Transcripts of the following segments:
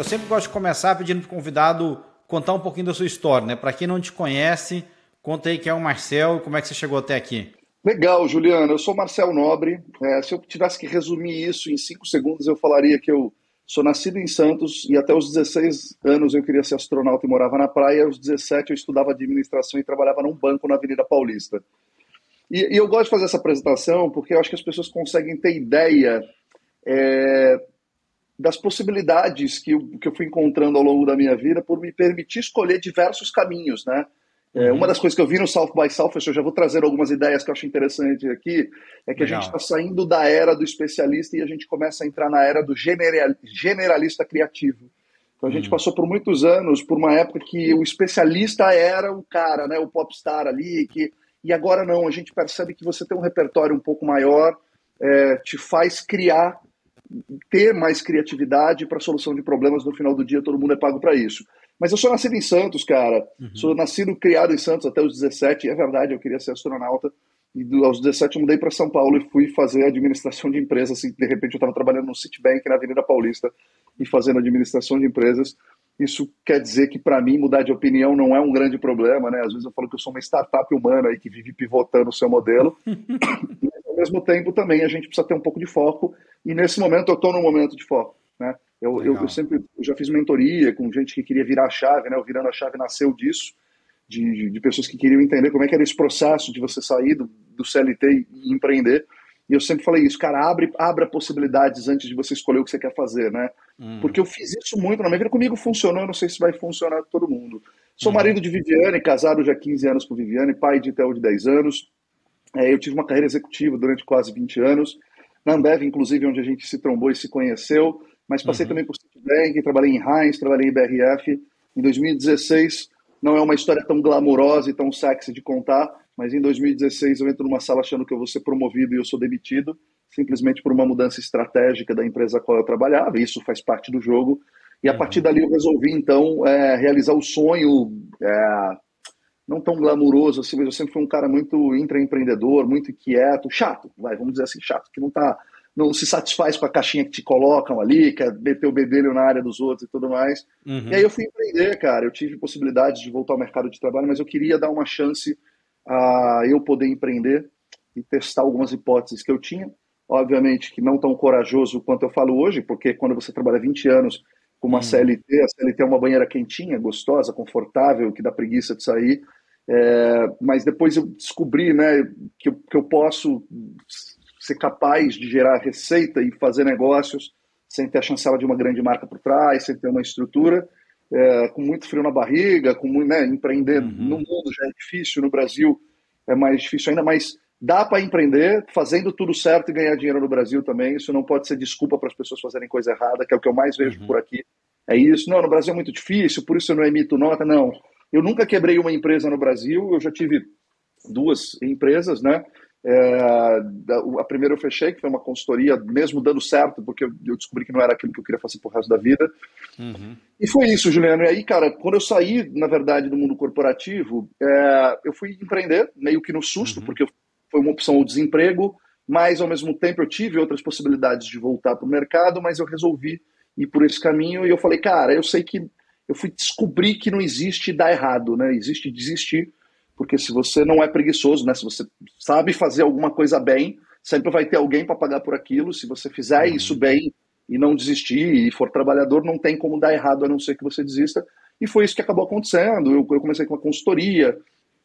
Eu sempre gosto de começar pedindo para o convidado contar um pouquinho da sua história, né? Para quem não te conhece, conta aí quem é o Marcel e como é que você chegou até aqui. Legal, Juliano. Eu sou Marcel Nobre. É, se eu tivesse que resumir isso em cinco segundos, eu falaria que eu sou nascido em Santos e até os 16 anos eu queria ser astronauta e morava na praia. Aos 17 eu estudava administração e trabalhava num banco na Avenida Paulista. E, e eu gosto de fazer essa apresentação porque eu acho que as pessoas conseguem ter ideia é, das possibilidades que eu, que eu fui encontrando ao longo da minha vida por me permitir escolher diversos caminhos, né? É, uma das coisas que eu vi no South by Southwest, eu já vou trazer algumas ideias que eu acho interessante aqui, é que Legal. a gente está saindo da era do especialista e a gente começa a entrar na era do general, generalista criativo. Então a gente uhum. passou por muitos anos, por uma época que o especialista era o cara, né, o popstar ali, que, e agora não, a gente percebe que você tem um repertório um pouco maior, é, te faz criar, ter mais criatividade para solução de problemas, no final do dia todo mundo é pago para isso. Mas eu sou nascido em Santos, cara. Uhum. Sou nascido, criado em Santos até os 17. É verdade, eu queria ser astronauta. E aos 17 eu mudei para São Paulo e fui fazer administração de empresas. Assim, de repente eu estava trabalhando no Citibank na Avenida Paulista e fazendo administração de empresas. Isso quer dizer que para mim mudar de opinião não é um grande problema, né? Às vezes eu falo que eu sou uma startup humana aí que vive pivotando o seu modelo. Mas, ao mesmo tempo também a gente precisa ter um pouco de foco e nesse momento eu estou num momento de foco, né? Eu, eu, eu, sempre eu já fiz mentoria com gente que queria virar a chave, né? O Virando a Chave nasceu disso, de, de, pessoas que queriam entender como é que era esse processo de você sair do, do CLT e empreender. E eu sempre falei isso, cara, abre, abra possibilidades antes de você escolher o que você quer fazer, né? Uhum. Porque eu fiz isso muito na minha vida, comigo funcionou, não sei se vai funcionar com todo mundo. Sou uhum. marido de Viviane, casado já há 15 anos com Viviane, pai de Theo de 10 anos. É, eu tive uma carreira executiva durante quase 20 anos. Na Ambev, inclusive, onde a gente se trombou e se conheceu mas passei uhum. também por Citibank, trabalhei em Heinz, trabalhei em BRF. Em 2016, não é uma história tão glamourosa e tão sexy de contar, mas em 2016 eu entro numa sala achando que eu vou ser promovido e eu sou demitido, simplesmente por uma mudança estratégica da empresa a qual eu trabalhava, e isso faz parte do jogo. E a uhum. partir dali eu resolvi, então, é, realizar o sonho, é, não tão glamouroso assim, mas eu sempre fui um cara muito intraempreendedor, muito inquieto, chato, vai, vamos dizer assim, chato, que não está não se satisfaz com a caixinha que te colocam ali, quer meter o bedelho na área dos outros e tudo mais. Uhum. E aí eu fui empreender, cara. Eu tive possibilidade de voltar ao mercado de trabalho, mas eu queria dar uma chance a eu poder empreender e testar algumas hipóteses que eu tinha. Obviamente que não tão corajoso quanto eu falo hoje, porque quando você trabalha 20 anos com uma uhum. CLT, a CLT é uma banheira quentinha, gostosa, confortável, que dá preguiça de sair. É, mas depois eu descobri né, que, eu, que eu posso ser capaz de gerar receita e fazer negócios sem ter a chancela de uma grande marca por trás, sem ter uma estrutura, é, com muito frio na barriga, com né, empreender uhum. no mundo já é difícil, no Brasil é mais difícil ainda, mas dá para empreender fazendo tudo certo e ganhar dinheiro no Brasil também. Isso não pode ser desculpa para as pessoas fazerem coisa errada, que é o que eu mais vejo uhum. por aqui. É isso. Não, no Brasil é muito difícil, por isso eu não emito nota. Não, eu nunca quebrei uma empresa no Brasil. Eu já tive duas empresas, né? É, a primeira eu fechei, que foi uma consultoria, mesmo dando certo, porque eu descobri que não era aquilo que eu queria fazer pro resto da vida. Uhum. E foi isso, Juliano. E aí, cara, quando eu saí, na verdade, do mundo corporativo, é, eu fui empreender, meio que no susto, uhum. porque foi uma opção o desemprego, mas ao mesmo tempo eu tive outras possibilidades de voltar para o mercado, mas eu resolvi ir por esse caminho e eu falei, cara, eu sei que eu fui descobrir que não existe dar errado, né? Existe desistir porque se você não é preguiçoso, né, se você sabe fazer alguma coisa bem, sempre vai ter alguém para pagar por aquilo. Se você fizer uhum. isso bem e não desistir e for trabalhador, não tem como dar errado a não ser que você desista. E foi isso que acabou acontecendo. Eu, eu comecei com uma consultoria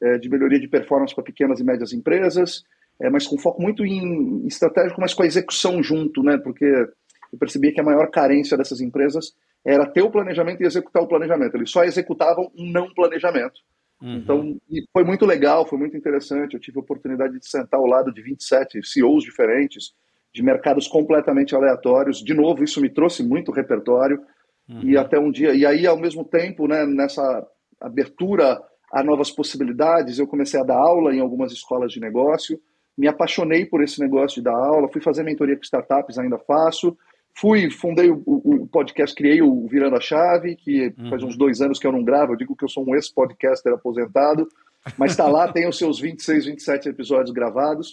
é, de melhoria de performance para pequenas e médias empresas, é, mas com foco muito em estratégico, mas com a execução junto, né? Porque eu percebi que a maior carência dessas empresas era ter o planejamento e executar o planejamento. Eles só executavam um não planejamento. Uhum. Então, foi muito legal, foi muito interessante. Eu tive a oportunidade de sentar ao lado de 27 CEOs diferentes, de mercados completamente aleatórios. De novo, isso me trouxe muito repertório. Uhum. E até um dia. E aí, ao mesmo tempo, né, nessa abertura a novas possibilidades, eu comecei a dar aula em algumas escolas de negócio. Me apaixonei por esse negócio de dar aula. Fui fazer mentoria com startups, ainda faço. Fui, fundei o, o, podcast, criei o Virando a Chave, que uhum. faz uns dois anos que eu não gravo, eu digo que eu sou um ex-podcaster aposentado, mas está lá, tem os seus 26, 27 episódios gravados.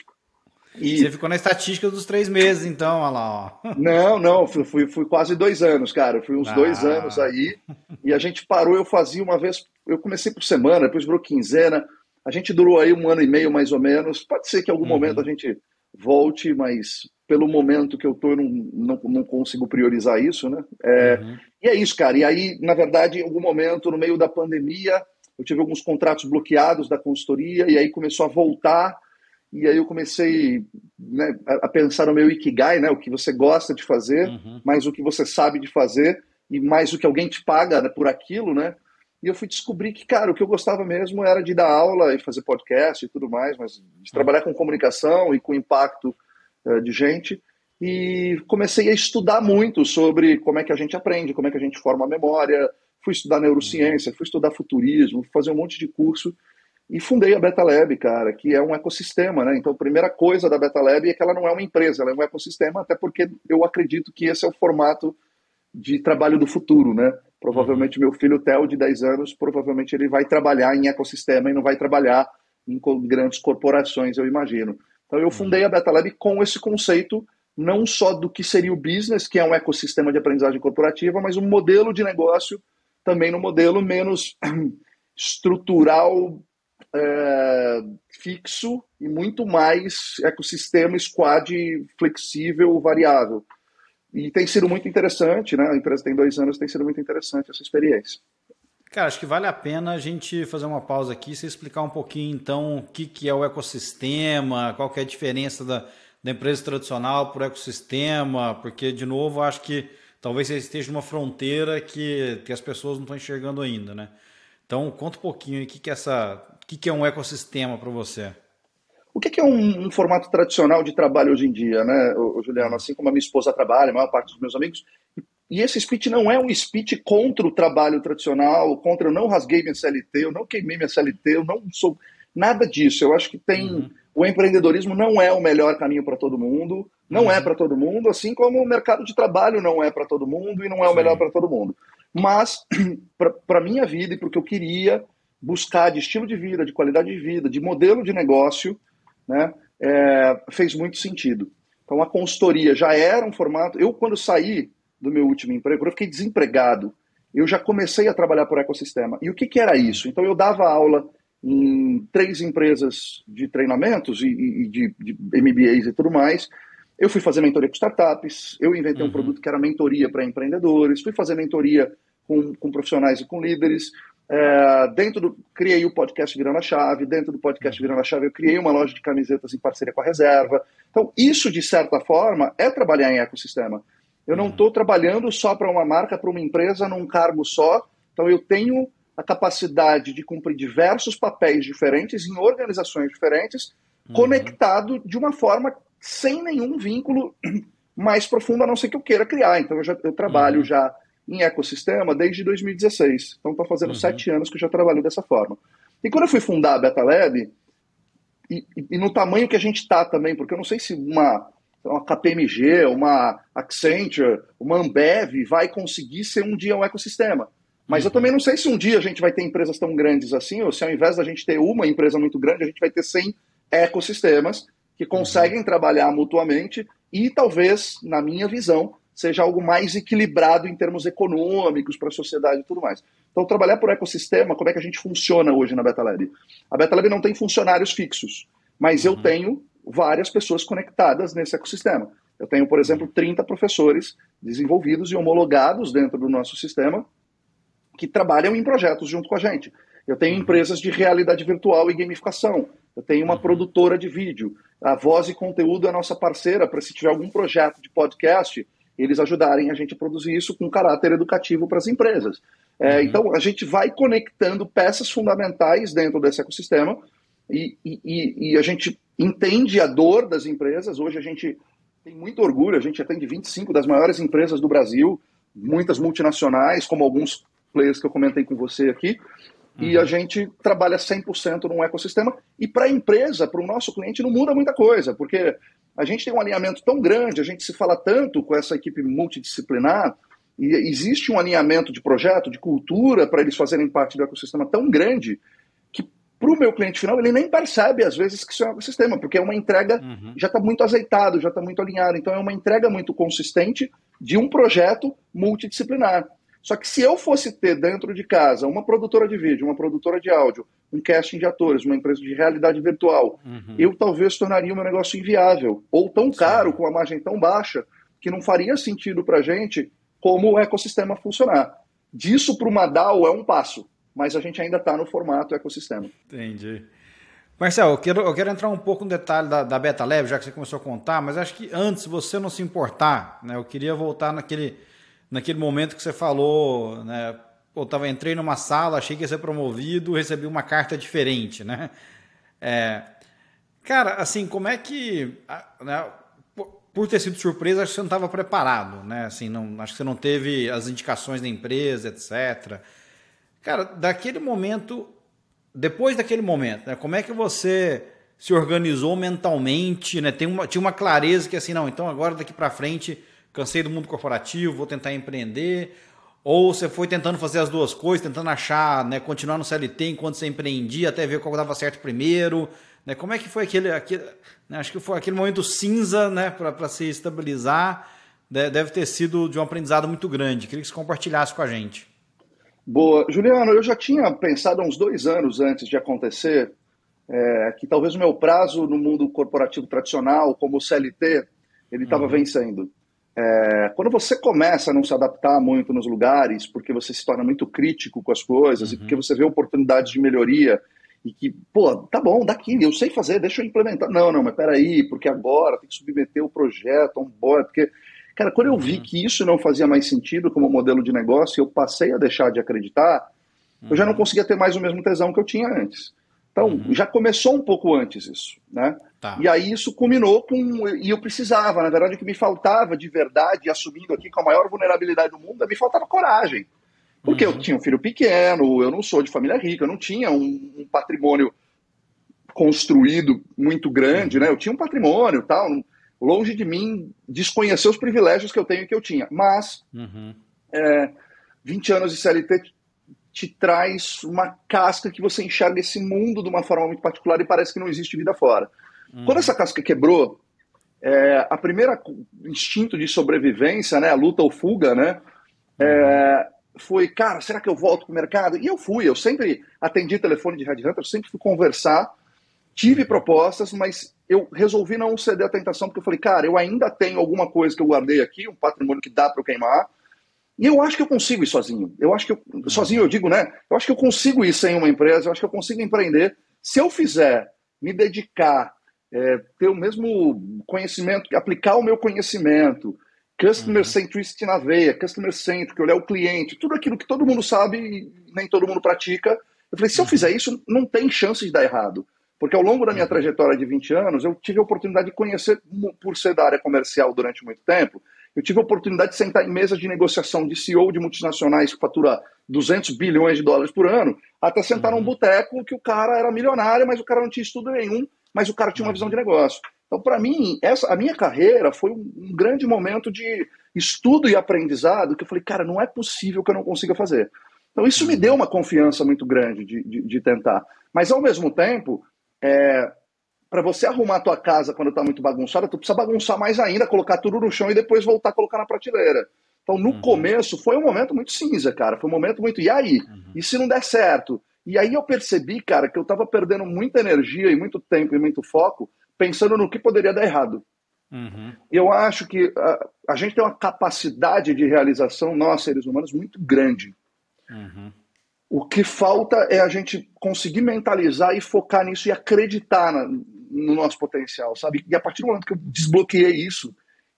E... Você ficou na estatística dos três meses, então, olha lá. Ó. Não, não, fui, fui quase dois anos, cara. Fui uns ah. dois anos aí. E a gente parou, eu fazia uma vez, eu comecei por semana, depois virou quinzena. A gente durou aí um ano e meio, mais ou menos. Pode ser que em algum uhum. momento a gente volte, mas pelo momento que eu tô, eu não, não, não consigo priorizar isso, né? É, uhum. E é isso, cara. E aí, na verdade, em algum momento, no meio da pandemia, eu tive alguns contratos bloqueados da consultoria, e aí começou a voltar e aí eu comecei né, a pensar no meu ikigai, né, o que você gosta de fazer, uhum. mais o que você sabe de fazer e mais o que alguém te paga né, por aquilo, né? E eu fui descobrir que, cara, o que eu gostava mesmo era de dar aula e fazer podcast e tudo mais, mas de trabalhar com comunicação e com impacto uh, de gente. E comecei a estudar muito sobre como é que a gente aprende, como é que a gente forma a memória. Fui estudar neurociência, fui estudar futurismo, fui fazer um monte de curso e fundei a Beta Lab, cara, que é um ecossistema, né? Então, a primeira coisa da Beta Lab é que ela não é uma empresa, ela é um ecossistema, até porque eu acredito que esse é o formato de trabalho do futuro, né? Provavelmente meu filho Theo, de 10 anos, provavelmente ele vai trabalhar em ecossistema e não vai trabalhar em grandes corporações, eu imagino. Então, eu fundei a Beta Lab com esse conceito não só do que seria o business, que é um ecossistema de aprendizagem corporativa, mas um modelo de negócio também no modelo menos estrutural é, fixo e muito mais ecossistema squad flexível, variável. E tem sido muito interessante, né? A empresa tem dois anos, tem sido muito interessante essa experiência. Cara, acho que vale a pena a gente fazer uma pausa aqui e você explicar um pouquinho, então, o que, que é o ecossistema, qual que é a diferença da, da empresa tradicional para o ecossistema, porque, de novo, acho que talvez você esteja numa fronteira que, que as pessoas não estão enxergando ainda, né? Então, conta um pouquinho o que, que é que, que é um ecossistema para você? O que, que é um, um, formato tradicional de trabalho hoje em dia, né, Juliano? Assim como a minha esposa trabalha, a maior parte dos meus amigos. E esse speech não é um speech contra o trabalho tradicional, contra eu não rasguei minha CLT, eu não queimei minha CLT, eu não sou nada disso. Eu acho que tem. Uhum. O empreendedorismo não é o melhor caminho para todo mundo, não é uhum. é para todo mundo, assim como o mercado de trabalho não é para todo mundo e não é o melhor para todo mundo. Mas, para a minha vida e para o que eu queria, buscar de estilo de vida, de qualidade de vida, de modelo de negócio, né, é, fez muito sentido. Então a consultoria já era um formato. Eu, quando saí do meu último emprego, eu fiquei desempregado, eu já comecei a trabalhar por ecossistema. E o que, que era isso? Então eu dava aula em três empresas de treinamentos e, e de, de, MBAs e tudo mais. Eu fui fazer mentoria com startups, eu inventei uhum. um produto que era mentoria para empreendedores, fui fazer mentoria com, com profissionais e com líderes, é, dentro do. Criei o podcast Virando a Chave. Dentro do podcast Virando a Chave, eu criei uma loja de camisetas em parceria com a Reserva. Então, isso, de certa forma, é trabalhar em ecossistema. Eu não estou trabalhando só para uma marca, para uma empresa, num cargo só. Então, eu tenho a capacidade de cumprir diversos papéis diferentes em organizações diferentes, uhum. conectado de uma forma sem nenhum vínculo mais profundo, a não ser que eu queira criar. Então, eu, já, eu trabalho uhum. já em ecossistema desde 2016. Então, estou fazendo uhum. sete anos que eu já trabalho dessa forma. E quando eu fui fundar a Beta Lab, e, e, no tamanho que a gente está também, porque eu não sei se uma, uma KPMG, uma Accenture, uma Ambev vai conseguir ser um dia um ecossistema. Mas uhum. eu também não sei se um dia a gente vai ter empresas tão grandes assim, ou se ao invés da gente ter uma empresa muito grande, a gente vai ter 100 ecossistemas que conseguem uhum. trabalhar mutuamente e talvez, na minha visão, seja algo mais equilibrado em termos econômicos para a sociedade e tudo mais. Então, trabalhar por ecossistema, como é que a gente funciona hoje na Beta Lab? A Beta Lab não tem funcionários fixos, mas eu uhum. tenho várias pessoas conectadas nesse ecossistema. Eu tenho, por exemplo, 30 professores desenvolvidos e homologados dentro do nosso sistema que trabalham em projetos junto com a gente. Eu tenho uhum. empresas de realidade virtual e gamificação. Eu tenho uma uhum. produtora de vídeo. A Voz e Conteúdo é nossa parceira para se tiver algum projeto de podcast, eles ajudarem a gente a produzir isso com caráter educativo para as empresas. É, uhum. Então, a gente vai conectando peças fundamentais dentro desse ecossistema e, e, e, a gente entende a dor das empresas. Hoje a gente tem muito orgulho, a gente atende 25 das maiores empresas do Brasil, muitas multinacionais, como alguns players que eu comentei com você aqui, uhum. e a gente trabalha 100% num ecossistema. E para a empresa, para o nosso cliente, não muda muita coisa, porque a gente tem um alinhamento tão grande, a gente se fala tanto com essa equipe multidisciplinar, e existe um alinhamento de projeto, de cultura, para eles fazerem parte do ecossistema tão grande, que para o meu cliente final, ele nem percebe, às vezes, que isso é um ecossistema, porque é uma entrega, uhum. já está muito azeitado, já está muito alinhado. Então, é uma entrega muito consistente de um projeto multidisciplinar. Só que se eu fosse ter dentro de casa uma produtora de vídeo, uma produtora de áudio, um casting de atores, uma empresa de realidade virtual, uhum. eu talvez tornaria o meu negócio inviável, ou tão caro, Sim. com uma margem tão baixa, que não faria sentido para a gente como o ecossistema funcionar. Disso para uma DAO é um passo mas a gente ainda está no formato ecossistema. Entendi. Marcel, eu quero, eu quero entrar um pouco no detalhe da, da Beta Lab, já que você começou a contar, mas acho que antes, você não se importar, né, eu queria voltar naquele, naquele momento que você falou, né, pô, tava, entrei numa sala, achei que ia ser promovido, recebi uma carta diferente, né? É, cara, assim, como é que, né, por ter sido surpresa, acho que você não estava preparado, né? Assim, não, acho que você não teve as indicações da empresa, etc. Cara, daquele momento, depois daquele momento, né, como é que você se organizou mentalmente, né? Tem uma, tinha uma clareza que assim, não, então agora daqui para frente, cansei do mundo corporativo, vou tentar empreender, ou você foi tentando fazer as duas coisas, tentando achar, né, continuar no CLT enquanto você empreendia, até ver qual dava certo primeiro, né? Como é que foi aquele, aquele né, acho que foi aquele momento cinza, né, para se estabilizar, deve ter sido de um aprendizado muito grande. Queria que você compartilhasse com a gente. Boa. Juliano, eu já tinha pensado há uns dois anos antes de acontecer é, que talvez o meu prazo no mundo corporativo tradicional, como o CLT, ele estava uhum. vencendo. É, quando você começa a não se adaptar muito nos lugares, porque você se torna muito crítico com as coisas uhum. e porque você vê oportunidades de melhoria e que, pô, tá bom, daqui, eu sei fazer, deixa eu implementar. Não, não, mas peraí, porque agora tem que submeter o projeto, um board, porque Cara, quando eu vi uhum. que isso não fazia mais sentido como modelo de negócio, eu passei a deixar de acreditar, uhum. eu já não uhum. conseguia ter mais o mesmo tesão que eu tinha antes. Então, uhum. já começou um pouco antes isso, né? Tá. E aí isso culminou com... E eu precisava, na verdade, o que me faltava de verdade, assumindo aqui com a maior vulnerabilidade do mundo, me faltava coragem. Porque eu uhum. tinha um filho pequeno, eu não sou de família rica, eu não tinha um, um patrimônio construído muito grande, né? Eu tinha um patrimônio tal, longe de mim desconhecer os privilégios que eu tenho e que eu tinha. Mas uhum. é, 20 anos de CLT te traz uma casca que você enxerga esse mundo de uma forma muito particular e parece que não existe vida fora. Uhum. Quando essa casca quebrou, é, a primeira instinto de sobrevivência, né, a luta ou fuga, né, é, foi, cara, será que eu volto para o mercado? E eu fui, eu sempre atendi telefone de Red Hunter, sempre fui conversar Tive propostas, mas eu resolvi não ceder à tentação, porque eu falei, cara, eu ainda tenho alguma coisa que eu guardei aqui, um patrimônio que dá para eu queimar, e eu acho que eu consigo ir sozinho. Eu acho que eu, sozinho eu digo, né? Eu acho que eu consigo ir sem uma empresa, eu acho que eu consigo empreender. Se eu fizer, me dedicar, é, ter o mesmo conhecimento, aplicar o meu conhecimento, customer uhum. centricity na veia, customer centric, olhar o cliente, tudo aquilo que todo mundo sabe e nem todo mundo pratica. Eu falei, se eu uhum. fizer isso, não tem chance de dar errado. Porque ao longo da minha uhum. trajetória de 20 anos, eu tive a oportunidade de conhecer, por ser da área comercial durante muito tempo, eu tive a oportunidade de sentar em mesas de negociação de CEO de multinacionais que fatura 200 bilhões de dólares por ano, até sentar num boteco que o cara era milionário, mas o cara não tinha estudo nenhum, mas o cara tinha uma visão de negócio. Então, para mim, essa, a minha carreira foi um, um, grande momento de estudo e aprendizado que eu falei, cara, não é possível que eu não consiga fazer. Então, isso me uhum. deu uma confiança muito grande de, de, de tentar. Mas, ao mesmo tempo, é, para você arrumar a tua casa quando está muito bagunçada, tu precisa bagunçar mais ainda, colocar tudo no chão e depois voltar a colocar na prateleira. Então, no uhum. começo, foi um momento muito cinza, cara. Foi um momento muito. E aí? Uhum. E se não der certo? E aí eu percebi, cara, que eu estava perdendo muita energia e muito tempo e muito foco pensando no que poderia dar errado. Uhum. Eu acho que a, a, gente tem uma capacidade de realização, nós seres humanos, muito grande. Uhum. O que falta é a gente conseguir mentalizar e focar nisso e acreditar na, no nosso potencial, sabe? E a partir do momento que eu desbloqueei isso,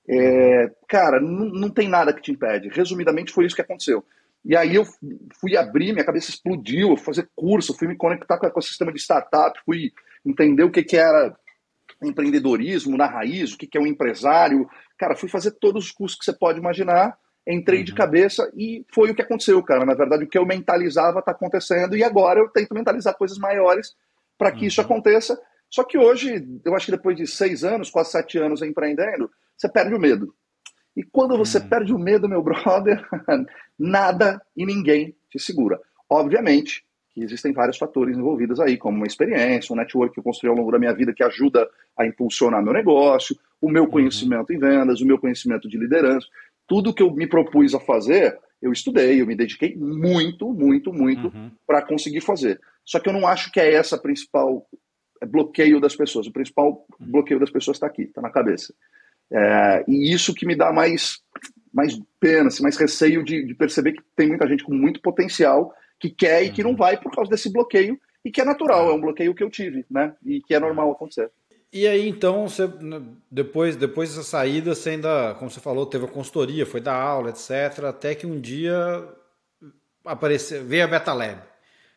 é, cara, não, não tem nada que te impede. Resumidamente, foi isso que aconteceu. E aí eu fui abrir, minha cabeça explodiu, eu fui fazer curso, fui me conectar com o ecossistema de startup, fui entender o que, que era empreendedorismo na raiz, o que, que é um empresário. Cara, fui fazer todos os cursos que você pode imaginar entrei uhum. de cabeça e foi o que aconteceu, cara. Na verdade, o que eu mentalizava está acontecendo e agora eu tento mentalizar coisas maiores para que uhum. isso aconteça. Só que hoje, eu acho que depois de seis anos, quase sete anos empreendendo, você perde o medo. E quando você uhum. perde o medo, meu brother, nada e ninguém te segura. Obviamente que existem vários fatores envolvidos aí, como uma experiência, um network que eu construí ao longo da minha vida que ajuda a impulsionar meu negócio, o meu uhum. conhecimento em vendas, o meu conhecimento de liderança. Tudo que eu me propus a fazer, eu estudei, eu me dediquei muito, muito, muito uhum. para conseguir fazer. Só que eu não acho que é essa a principal é, bloqueio das pessoas. O principal bloqueio das pessoas está aqui, está na cabeça. É, e isso que me dá mais, mais pena, assim, mais receio de, de perceber que tem muita gente com muito potencial que quer e que não uhum. vai por causa desse bloqueio, e que é natural, é um bloqueio que eu tive, né? E que é normal acontecer. E aí, então, você, depois, depois dessa saída, você ainda, como você falou, teve a consultoria, foi dar aula, etc., até que um dia apareceu, veio a Beta Lab.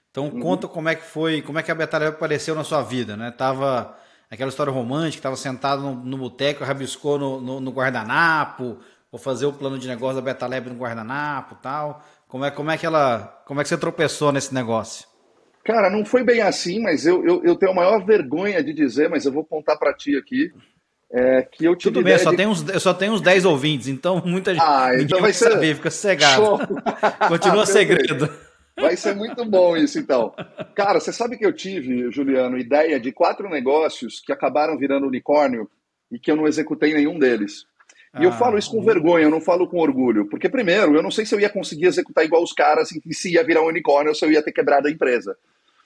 Então, uhum. conta como é que foi, como é que a Beta Lab apareceu na sua vida, né? Tava aquela história romântica, estava sentado no, no boteco, rabiscou no, no, no guardanapo, vou fazer o plano de negócio da Beta Lab no guardanapo tal. Como é, como é que ela. Como é que você tropeçou nesse negócio? Cara, não foi bem assim, mas eu, eu, eu tenho a maior vergonha de dizer, mas eu vou contar para ti aqui. É, que eu tive Tudo bem, eu só, de... tenho uns, eu só tenho uns 10 ouvintes, então muita gente ah, então vai ser... saber, fica cegado. Continua segredo. Vai ser muito bom isso, então. Cara, você sabe que eu tive, Juliano, ideia de quatro negócios que acabaram virando unicórnio e que eu não executei nenhum deles. E eu ah, falo isso com vergonha, eu não falo com orgulho. Porque, primeiro, eu não sei se eu ia conseguir executar igual os caras e se ia virar um unicórnio ou se eu ia ter quebrado a empresa.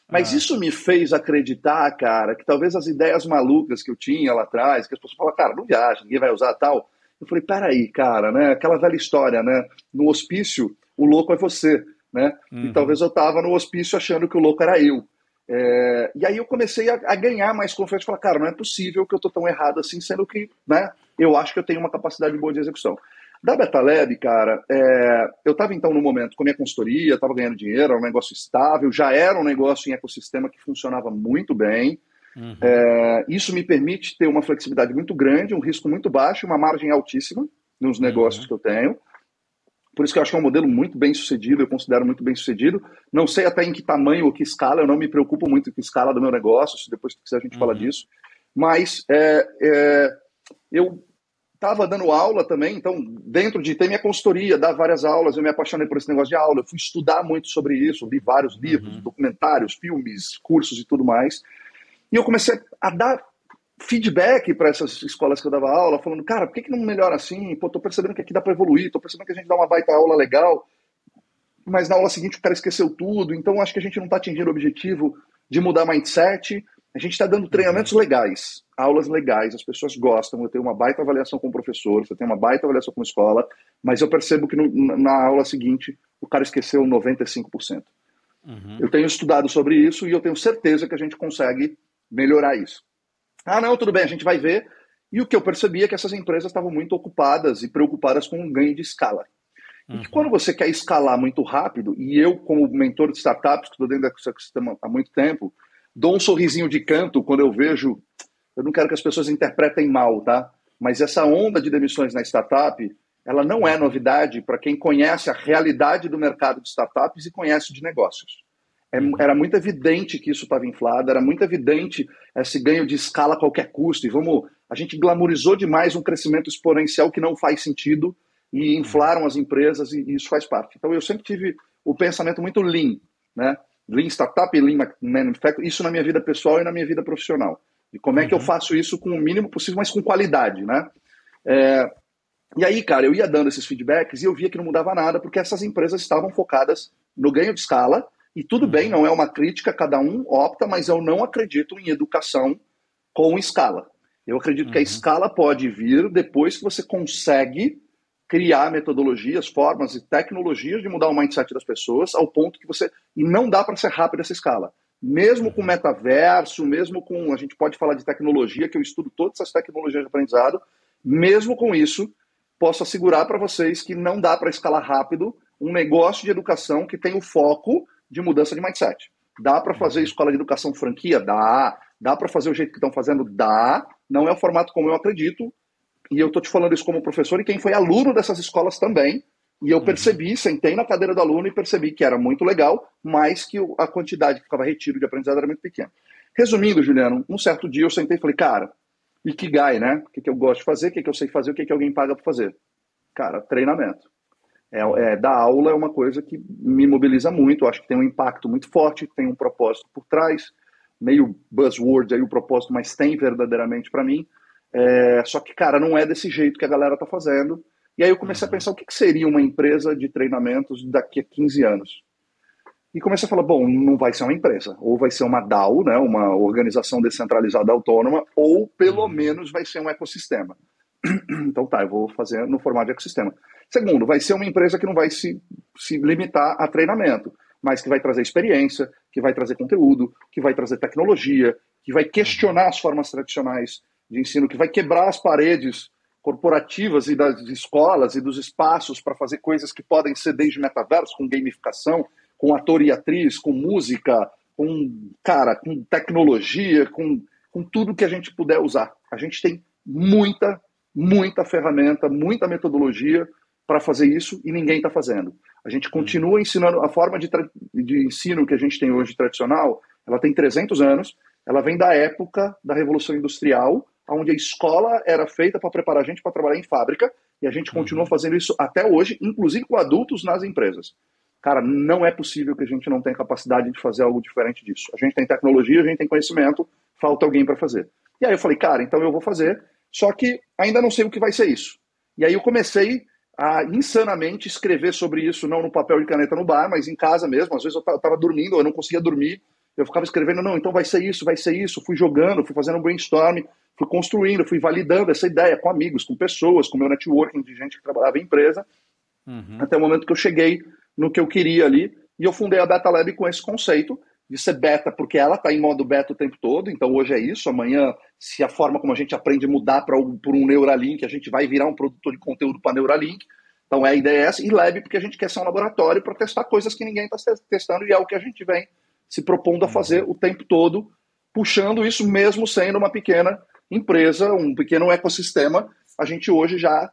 Mas ah. isso me fez acreditar, cara, que talvez as ideias malucas que eu tinha lá atrás, que as pessoas falavam, cara, não viaja, ninguém vai usar tal. Eu falei, peraí, cara, né? Aquela velha história, né? No hospício, o louco é você, né? Uhum. E talvez eu tava no hospício achando que o louco era eu. É, e aí eu comecei a, a, ganhar mais confiança, falar, cara, não é possível que eu tô tão errado assim, sendo que, né, eu acho que eu tenho uma capacidade boa de execução. Da Betalab, cara, é, eu estava então no momento com a minha consultoria, estava ganhando dinheiro, era um negócio estável, já era um negócio em ecossistema que funcionava muito bem. Uhum. É, isso me permite ter uma flexibilidade muito grande, um risco muito baixo, uma margem altíssima nos negócios uhum. que eu tenho. Por isso que eu acho que é um modelo muito bem sucedido, eu considero muito bem sucedido. Não sei até em que tamanho ou que escala, eu não me preocupo muito com a escala do meu negócio, se depois quiser a gente uhum. fala disso. Mas é, é, eu estava dando aula também, então, dentro de ter minha consultoria, dar várias aulas, eu me apaixonei por esse negócio de aula, eu fui estudar muito sobre isso, li vários livros, uhum. documentários, filmes, cursos e tudo mais. E eu comecei a dar feedback para essas escolas que eu dava aula, falando, cara, por que, que não melhora assim? Pô, tô percebendo que aqui dá para evoluir, tô percebendo que a gente dá uma baita aula legal, mas na aula seguinte o cara esqueceu tudo, então acho que a gente não está atingindo o objetivo de mudar mindset. A gente está dando treinamentos legais, aulas legais, as pessoas gostam, eu tenho uma baita avaliação com o professor, você tem uma baita avaliação com a escola, mas eu percebo que no, na aula seguinte o cara esqueceu 95%. Uhum. Eu tenho estudado sobre isso e eu tenho certeza que a gente consegue melhorar isso. Ah, não, tudo bem, a gente vai ver. E o que eu percebi é que essas empresas estavam muito ocupadas e preocupadas com um ganho de escala. Uhum. E que uhum. quando você quer escalar muito rápido, e eu, como mentor de startups, que estou dentro desse ecossistema há muito tempo, dou um sorrisinho de canto quando eu vejo. Eu não quero que as pessoas interpretem mal, tá? Mas essa onda de demissões na startup, ela não é novidade para quem conhece a realidade do mercado de startups e conhece de negócios. É, era muito evidente que isso estava inflado, era muito evidente esse ganho de escala a qualquer custo. E vamos, a gente glamorizou demais um crescimento exponencial que não faz sentido e inflaram as empresas e, isso faz parte. Então eu sempre tive o pensamento muito lean, né? Lean Startup, Lean Manufacturing, isso na minha vida pessoal e na minha vida profissional. E como é que eu uhum. faço isso com o mínimo possível, mas com qualidade, né? É, e aí, cara, eu ia dando esses feedbacks e eu via que não mudava nada, porque essas empresas estavam focadas no ganho de escala e tudo bem, não é uma crítica, cada um opta, mas eu não acredito em educação com escala. Eu acredito uhum. que a uhum. escala pode vir depois que você consegue criar metodologias, formas e tecnologias de mudar o mindset das pessoas ao ponto que você. E não dá para ser rápido essa escala. Mesmo com uhum. metaverso, mesmo com. A gente pode falar de tecnologia, que eu estudo todas essas tecnologias de aprendizado, mesmo com isso, posso assegurar para vocês que não dá para escalar rápido um negócio de educação que tem o foco de mudança de mindset. Dá para fazer escola de educação franquia? Dá. Dá para fazer o jeito que estão fazendo? Dá. Não é o formato como eu acredito. E eu estou te falando isso como professor e quem foi aluno dessas escolas também. E eu uhum. percebi, sentei na cadeira do aluno e percebi que era muito legal, mas que a quantidade que ficava retido de aprendizado era muito pequena. Resumindo, Juliano, um certo dia eu sentei e falei, cara, e que gai, né? O que, que eu gosto de fazer, o que, que eu sei fazer, o que, que alguém paga para fazer? Cara, treinamento. É, é, dar aula é uma coisa que me mobiliza muito, acho que tem um impacto muito forte, tem um propósito por trás, meio buzzword aí o propósito, mas tem verdadeiramente para mim. É, só que, cara, não é desse jeito que a galera tá fazendo. E aí eu comecei a uhum. pensar o que, que seria uma empresa de treinamentos daqui a 15 anos. E comecei a falar, bom, não vai ser uma empresa, ou vai ser uma DAO, né, uma organização descentralizada autônoma, ou pelo uhum. menos vai ser um ecossistema. Então tá, eu vou fazer no formato de ecossistema. Segundo, vai ser uma empresa que não vai se, se limitar a treinamento, mas que vai trazer experiência, que vai trazer conteúdo, que vai trazer tecnologia, que vai questionar as formas tradicionais de ensino, que vai quebrar as paredes corporativas e das escolas e dos espaços para fazer coisas que podem ser desde metaverso, com gamificação, com ator e atriz, com música, com cara, com tecnologia, com, com tudo que a gente puder usar. A gente tem muita, muita ferramenta, muita metodologia para fazer isso e ninguém está fazendo. A gente continua ensinando a forma de, de ensino que a gente tem hoje tradicional. Ela tem 300 anos. Ela vem da época da Revolução Industrial, onde a escola era feita para preparar a gente para trabalhar em fábrica e a gente continua uhum. fazendo isso até hoje, inclusive com adultos nas empresas. Cara, não é possível que a gente não tenha capacidade de fazer algo diferente disso. A gente tem tecnologia, a gente tem conhecimento, falta alguém para fazer. E aí eu falei, cara, então eu vou fazer, só que ainda não sei o que vai ser isso. E aí eu comecei a insanamente escrever sobre isso, não no papel e caneta no bar, mas em casa mesmo. Às vezes eu estava dormindo, eu não conseguia dormir, eu ficava escrevendo, não, então vai ser isso, vai ser isso. Fui jogando, fui fazendo um brainstorm, fui construindo, fui validando essa ideia com amigos, com pessoas, com meu networking de gente que trabalhava em empresa, uhum. até o momento que eu cheguei no que eu queria ali. E eu fundei a Beta Lab com esse conceito de ser beta, porque ela está em modo beta o tempo todo, então hoje é isso. Amanhã, se a forma como a gente aprende mudar para um, um Neuralink, a gente vai virar um produtor de conteúdo para Neuralink. Então é a ideia é essa, e Lab, porque a gente quer ser um laboratório para testar coisas que ninguém está testando, e é o que a gente vem se propondo a fazer o tempo todo, puxando isso mesmo sendo uma pequena empresa, um pequeno ecossistema. A gente hoje já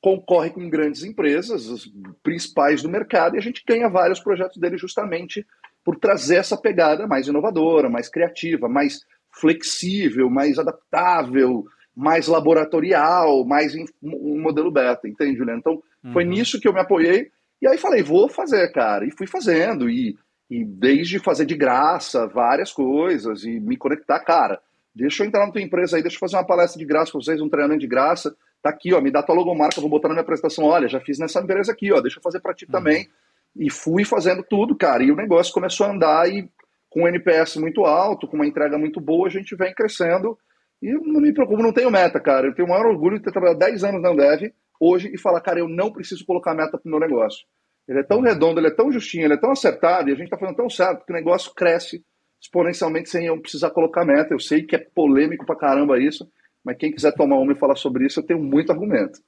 concorre com grandes empresas, as principais do mercado, e a gente ganha vários projetos dele justamente por trazer essa pegada mais inovadora, mais criativa, mais flexível, mais adaptável, mais laboratorial, mais um modelo beta, entende, Juliano? Então, uhum. foi nisso que eu me apoiei, e aí falei, vou fazer, cara, e fui fazendo, e, e desde fazer de graça várias coisas, e me conectar, cara, deixa eu entrar na tua empresa aí, deixa eu fazer uma palestra de graça para vocês, um treinamento de graça, tá aqui, ó, me dá tua logomarca, vou botar na minha apresentação, olha, já fiz nessa empresa aqui, ó, deixa eu fazer para ti uhum. também, e fui fazendo tudo, cara. E o negócio começou a andar e com um NPS muito alto, com uma entrega muito boa, a gente vem crescendo. E não me preocupo, não tenho meta, cara. Eu tenho o maior orgulho de ter trabalhado 10 anos na Ambev hoje e falar, cara, eu não preciso colocar meta pro meu negócio. Ele é tão redondo, ele é tão justinho, ele é tão acertado e a gente está fazendo tão certo que o negócio cresce exponencialmente sem eu precisar colocar meta. Eu sei que é polêmico pra caramba isso, mas quem quiser tomar uma e falar sobre isso, eu tenho muito argumento.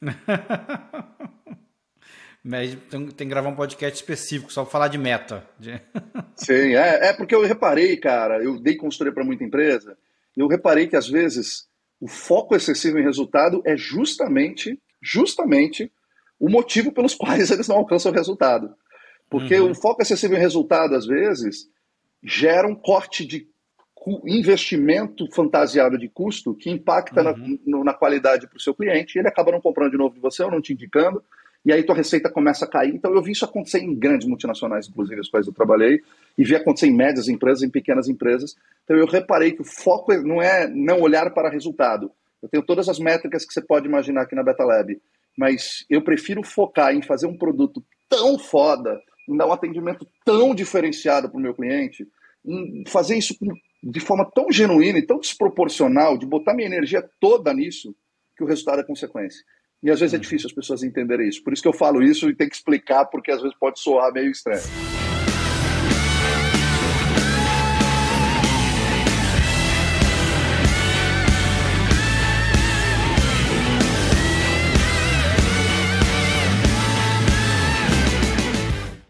Mas tem, tem, que gravar um podcast específico, só falar de meta. Sim, é, é porque eu reparei, cara, eu dei consultoria para muita empresa, eu reparei que às vezes o foco excessivo em resultado é justamente, justamente o motivo pelos quais eles não alcançam o resultado. Porque uhum. o foco excessivo em resultado, às vezes, gera um corte de investimento fantasiado de custo que impacta uhum. na, na, qualidade para o seu cliente e ele acaba não comprando de novo de você ou não te indicando e aí tua receita começa a cair. Então eu vi isso acontecer em grandes multinacionais, inclusive as quais eu trabalhei, e vi acontecer em médias empresas, em pequenas empresas. Então eu reparei que o foco não é não olhar para resultado. Eu tenho todas as métricas que você pode imaginar aqui na Beta Lab, mas eu prefiro focar em fazer um produto tão foda, em dar um atendimento tão diferenciado para o meu cliente, em fazer isso de forma tão genuína e tão desproporcional, de botar minha energia toda nisso, que o resultado é consequência. E às vezes é difícil as pessoas entenderem isso. Por isso que eu falo isso e tem que explicar, porque às vezes pode soar meio estranho.